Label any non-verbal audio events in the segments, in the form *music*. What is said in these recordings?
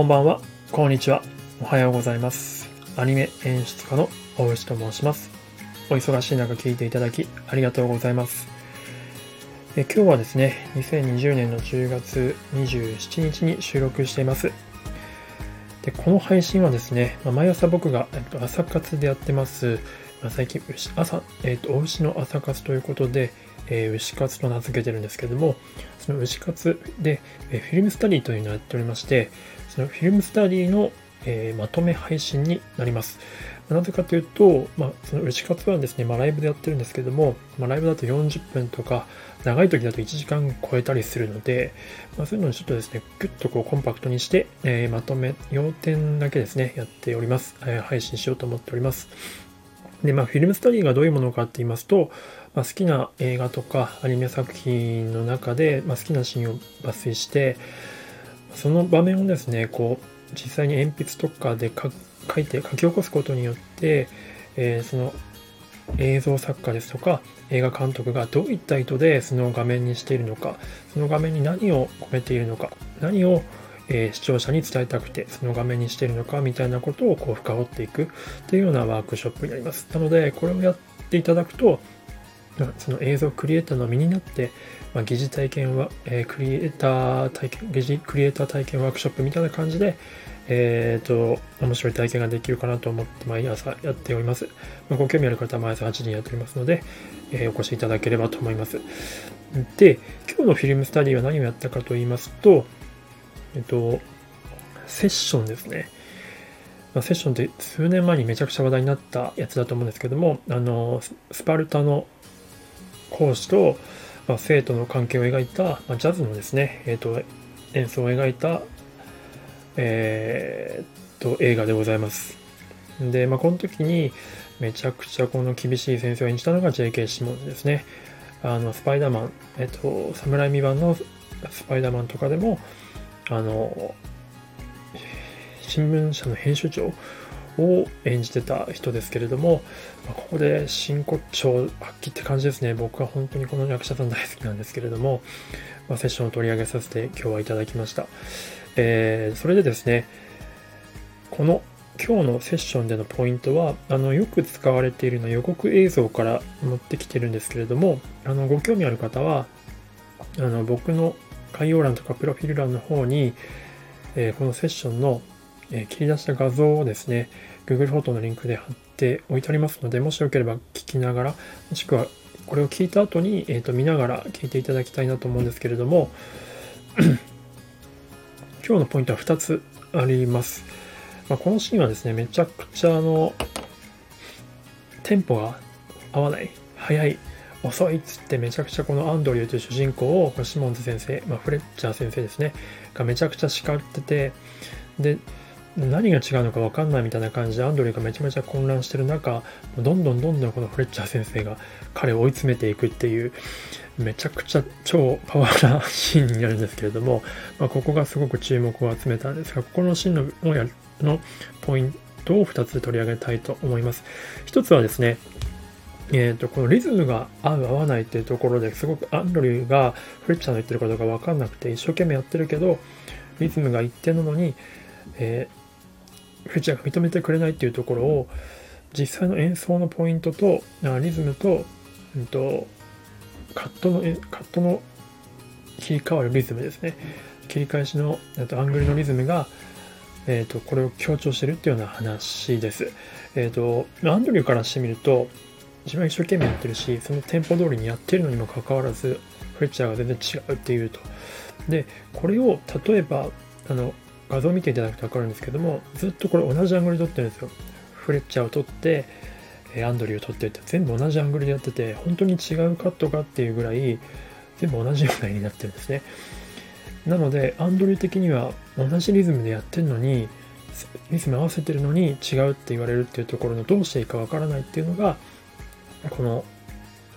こんばんは、こんにちは、おはようございます。アニメ演出家の大内と申します。お忙しい中聞いていただきありがとうございます。え今日はですね、2020年の10月27日に収録しています。でこの配信はですね、まあ毎朝僕が、えっと、朝活でやってます、まあ最近牛朝、えっと、お牛の朝活ということで、えー牛活と名付けてるんですけども、その牛活で、えーフィルムスタディというのをやっておりまして、そのフィルムスタディの、えーまとめ配信になります。なぜかというと、まあ、その牛活はですね、まあ、ライブでやってるんですけども、まあ、ライブだと40分とか、長い時だと1時間超えたりするので、まあ、そういうのをちょっとですね、ぐっとこうコンパクトにして、えーまとめ、要点だけですね、やっております。えー配信しようと思っております。で、まあ、フィルムスタディがどういうものかって言いますと、まあ、好きな映画とかアニメ作品の中で、まあ、好きなシーンを抜粋して、その場面をですね、こう、実際に鉛筆とかで書いて書き起こすことによって、えーその映像作家ですとか映画監督がどういった意図でその画面にしているのかその画面に何を込めているのか何を、えー視聴者に伝えたくてその画面にしているのかみたいなことをこう深掘っていくというようなワークショップになります。なのでこれをやっていただくとその映像クリエイターの身になって、まあ、疑似体験は、えークリエイター体験、疑似クリエイター体験ワークショップみたいな感じで、えっ、と、面白い体験ができるかなと思って毎朝やっております。まあ、ご興味ある方は毎朝8時にやっておりますので、えーお越しいただければと思います。で、今日のフィルムスタディは何をやったかと言いますと、えっ、と、セッションですね。セッションって数年前にめちゃくちゃ話題になったやつだと思うんですけども、あの、スパルタの講師と、まあ、生徒の関係を描いた、まあ、ジャズのですね、えー、と演奏を描いた、えー、と映画でございます。で、まあ、この時にめちゃくちゃこの厳しい先生を演じたのが J.K. シモンですね。あのスパイダーマン、えっ、と、侍未版のスパイダーマンとかでも、あの、新聞社の編集長を演じてた人ですけれども、まあここで真骨頂発揮って感じですね。僕は本当にこの役者さん大好きなんですけれども、まあ、セッションを取り上げさせて今日はいただきました。えーそれでですね、この今日のセッションでのポイントは、あの、よく使われているのは予告映像から持ってきてるんですけれども、あの、ご興味ある方は、あの、僕の概要欄とかプロフィール欄の方に、えーこのセッションの、えー切り出した画像をですね、Google フォトのリンクで貼っておいてありますので、もしよければ聞きながら、もしくはこれを聞いた後に、えーと見ながら聞いていただきたいなと思うんですけれども、*clears throat* 今日のポイントは2つあります。まあ、このシーンはですね、めちゃくちゃあの、テンポが合わない、速い、遅いっつってめちゃくちゃこのアンドリューという主人公をシモンズ先生、まあ、フレッチャー先生ですね、がめちゃくちゃ叱ってて、で、何が違うのか分かんないみたいな感じでアンドリーがめちゃめちゃ混乱してる中どんどんどんどんこのフレッチャー先生が彼を追い詰めていくっていうめちゃくちゃ超パワーなシーンになるんですけれども、まあ、ここがすごく注目を集めたんですがここのシーンののポイントを2つ取り上げたいと思います。一つはですねえー、とこのリズムが合う合わないっていうところですごくアンドリューがフレッチャーの言ってることが分かんなくて一生懸命やってるけどリズムが一定なのに、えーフレッチャーが認めてくれないっていうところを実際の演奏のポイントとあリズムと,、うん、とカットのえカットの切り替わるリズムですね。切り返しのあとアングルのリズムが、えー、とこれを強調してるっていうような話です。えっ、とアンドリューからしてみると自分は一生懸命やってるしそのテンポ通りにやってるのにもかかわらずフレッチャーが全然違うっていうと。でこれを例えばあの画像を見ていただくと分かるんですけどもずっとこれ同じアングルで撮ってるんですよ。フレッチャーを撮ってアンドリューを撮ってって。全部同じアングルでやってて本当に違うカットかっていうぐらい全部同じような絵になってるんですね。なのでアンドリュー的には同じリズムでやってるのにリズム合わせてるのに違うって言われるっていうところのどうしていいかわからないっていうのがこの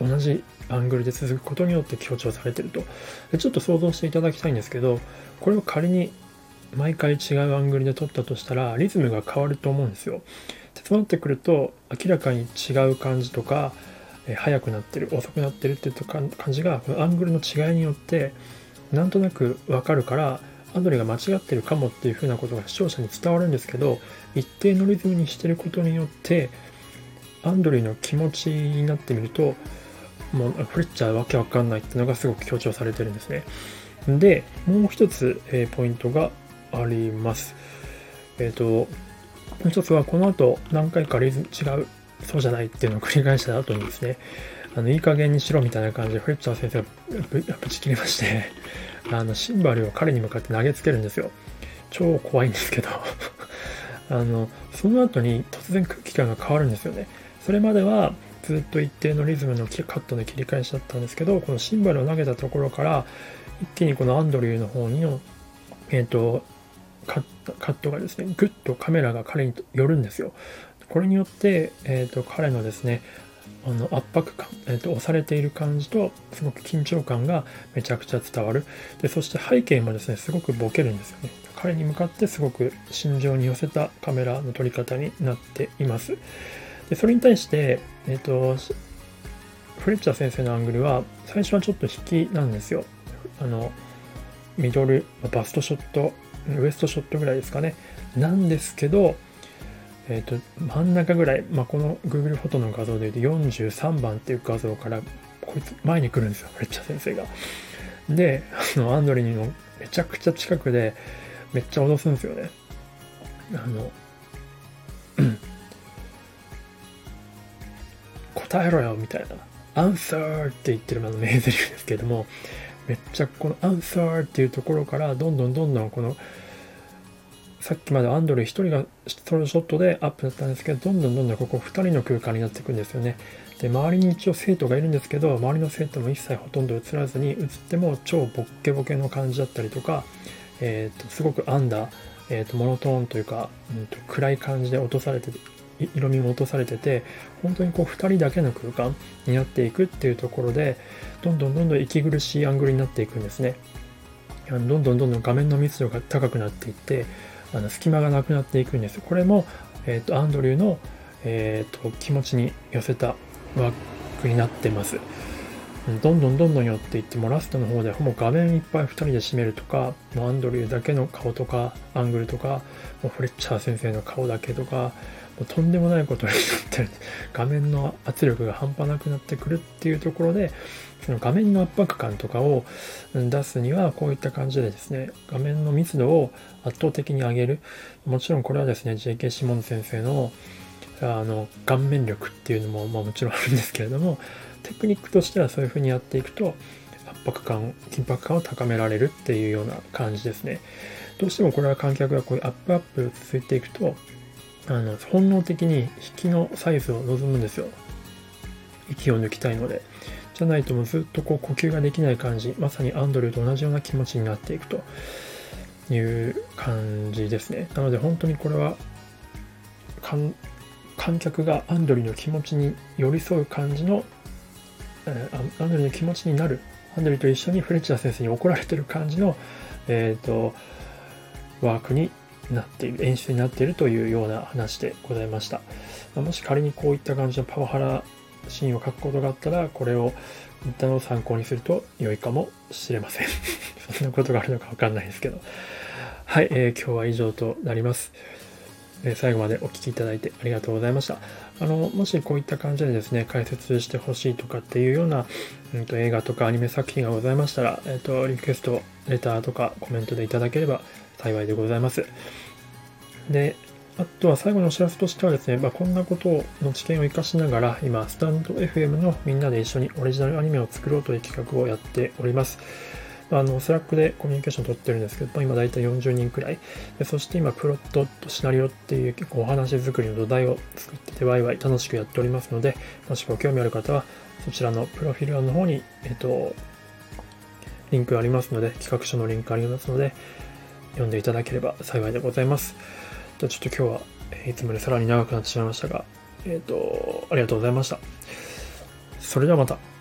同じアングルで続くことによって強調されてると。でちょっと想像していただきたいんですけどこれを仮に毎回違うアングルで撮ったとしたらリズムが変わると思うんですよでそうなってくると明らかに違う感じとかえ速くなってる遅くなってるっていうとか感じがこのアングルの違いによってなんとなくわかるからアンドリが間違ってるかもっていうふうなことが視聴者に伝わるんですけど、一定のリズムにしてることによって、アンドリーの気持ちになってみると、もうフレッチャーわけわかんないっていうのがすごく強調されてるんですね。で、もう一つ、えー、ポイントがあります。えっ、ー、と、もう一つはこの後何回かリズム違う、そうじゃないっていうのを繰り返した後にですね、あの、いい加減にしろみたいな感じでフレッチャー先生がぶち切りまして *laughs* あの、シンバルを彼に向かって投げつけるんですよ。超怖いんですけど *laughs* あの、その後に突然空気感が変わるんですよね。それまではずっと一定のリズムのカットの切り返しだったんですけど、このシンバルを投げたところから、一気にこのアンドリューの方にの、えっ、ー、と、カットがですね、ぐっとカメラが彼に寄るんですよ。これによって、えっ、ー、と、彼のですね、あの圧迫感、えーと、押されている感じとすごく緊張感がめちゃくちゃ伝わる。でそして背景もですねすごくボケるんですよね。彼に向かってすごく心情に寄せたカメラの撮り方になっています。でそれに対して、えーと、フレッチャー先生のアングルは最初はちょっと引きなんですよ。あのミドルバストショットウエストショットぐらいですかねなんですけどえっ、ー、と、真ん中ぐらい、まあ、この Google フォトの画像で言うと43番っていう画像から、こいつ前に来るんですよ、めっちゃ先生が。で、あの、アンドリーのめちゃくちゃ近くで、めっちゃ脅すんですよね。あの、答えろよみたいな。アンサーって言ってるあの名台詞ですけれども、めっちゃこのアンサーっていうところから、どんどんどんどんこのさっきまでアンドレ1人がソロショットでアップだったんですけど、どんどんどんどんここ2人の空間になっていくんですよね。で、周りに一応生徒がいるんですけど、周りの生徒も一切ほとんど映らずに、映っても超ボッケボケの感じだったりとか、え、ー、と、すごくアンダー、え、ー、と、モノトーンというか、うんと、暗い感じで落とされて、色味も落とされてて、本当にこう2人だけの空間になっていくっていうところで、どんどんどんどん息苦しいアングルになっていくんですね。どんどんどんどん画面の密度が高くなっていって、あの隙間がなくなっていくんです。これも、えっ、ー、と、アンドリューの、えっ、ー、と、気持ちに寄せたワークになってます。どんどんどんどん寄っていって、もラストの方でほぼ画面いっぱい2人で占めるとか、もうアンドリューだけの顔とか、アングルとか、もうフレッチャー先生の顔だけとか、うとんでもないことになってる。画面の圧力が半端なくなってくるっていうところで、その画面の圧迫感とかを出すにはこういった感じでですね、画面の密度を圧倒的に上げる。もちろんこれはですね、J.K. シモン先生のあの顔面力っていうのも、まあ、もちろんあるんですけれども、テクニックとしてはそういう風にやっていくと、圧迫感、緊迫感を高められるっていうような感じですね。どうしてもこれは観客がこういうアップアップ続いていくと、あの本能的に引きのサイズを望むんですよ。息を抜きたいので。じゃないともうずっとこう呼吸ができない感じ、まさにアンドリューと同じような気持ちになっていくという感じですね。なので本当にこれは観客がアンドリューの気持ちに寄り添う感じの、えー、アンドリューの気持ちになる、アンドリューと一緒にフレッチャー先生に怒られてる感じの、えーと、ワークになっている、演出になっているというような話でございました。もし仮にこういった感じのパワハラシーンを書くことがあったら、これを一旦を参考にすると良いかもしれません。*laughs* そんなことがあるのかわかんないですけど。はい、えー、今日は以上となります。え最後までお聴きいただいてありがとうございました。あの、もしこういった感じでですね、解説してほしいとかっていうような、うんと、映画とかアニメ作品がございましたら、えっ、と、リクエスト、レターとかコメントでいただければ幸いでございます。で、あとは最後のお知らせとしてはですね、まあ、こんなことをの知見を活かしながら、今、スタンド FM のみんなで一緒にオリジナルアニメを作ろうという企画をやっております。あの、スラックでコミュニケーション取ってるんですけど、今だいたい40人くらい。でそして今、プロットとシナリオっていう結構お話作りの土台を作ってて、ワイワイ楽しくやっておりますので、もしご興味ある方は、そちらのプロフィール欄の方に、えっと、リンクありますので、企画書のリンクありますので、読んでいただければ幸いでございます。じゃあちょっと今日は、いつもよりさらに長くなってしまいましたが、えっ、ー、と、ありがとうございました。それではまた。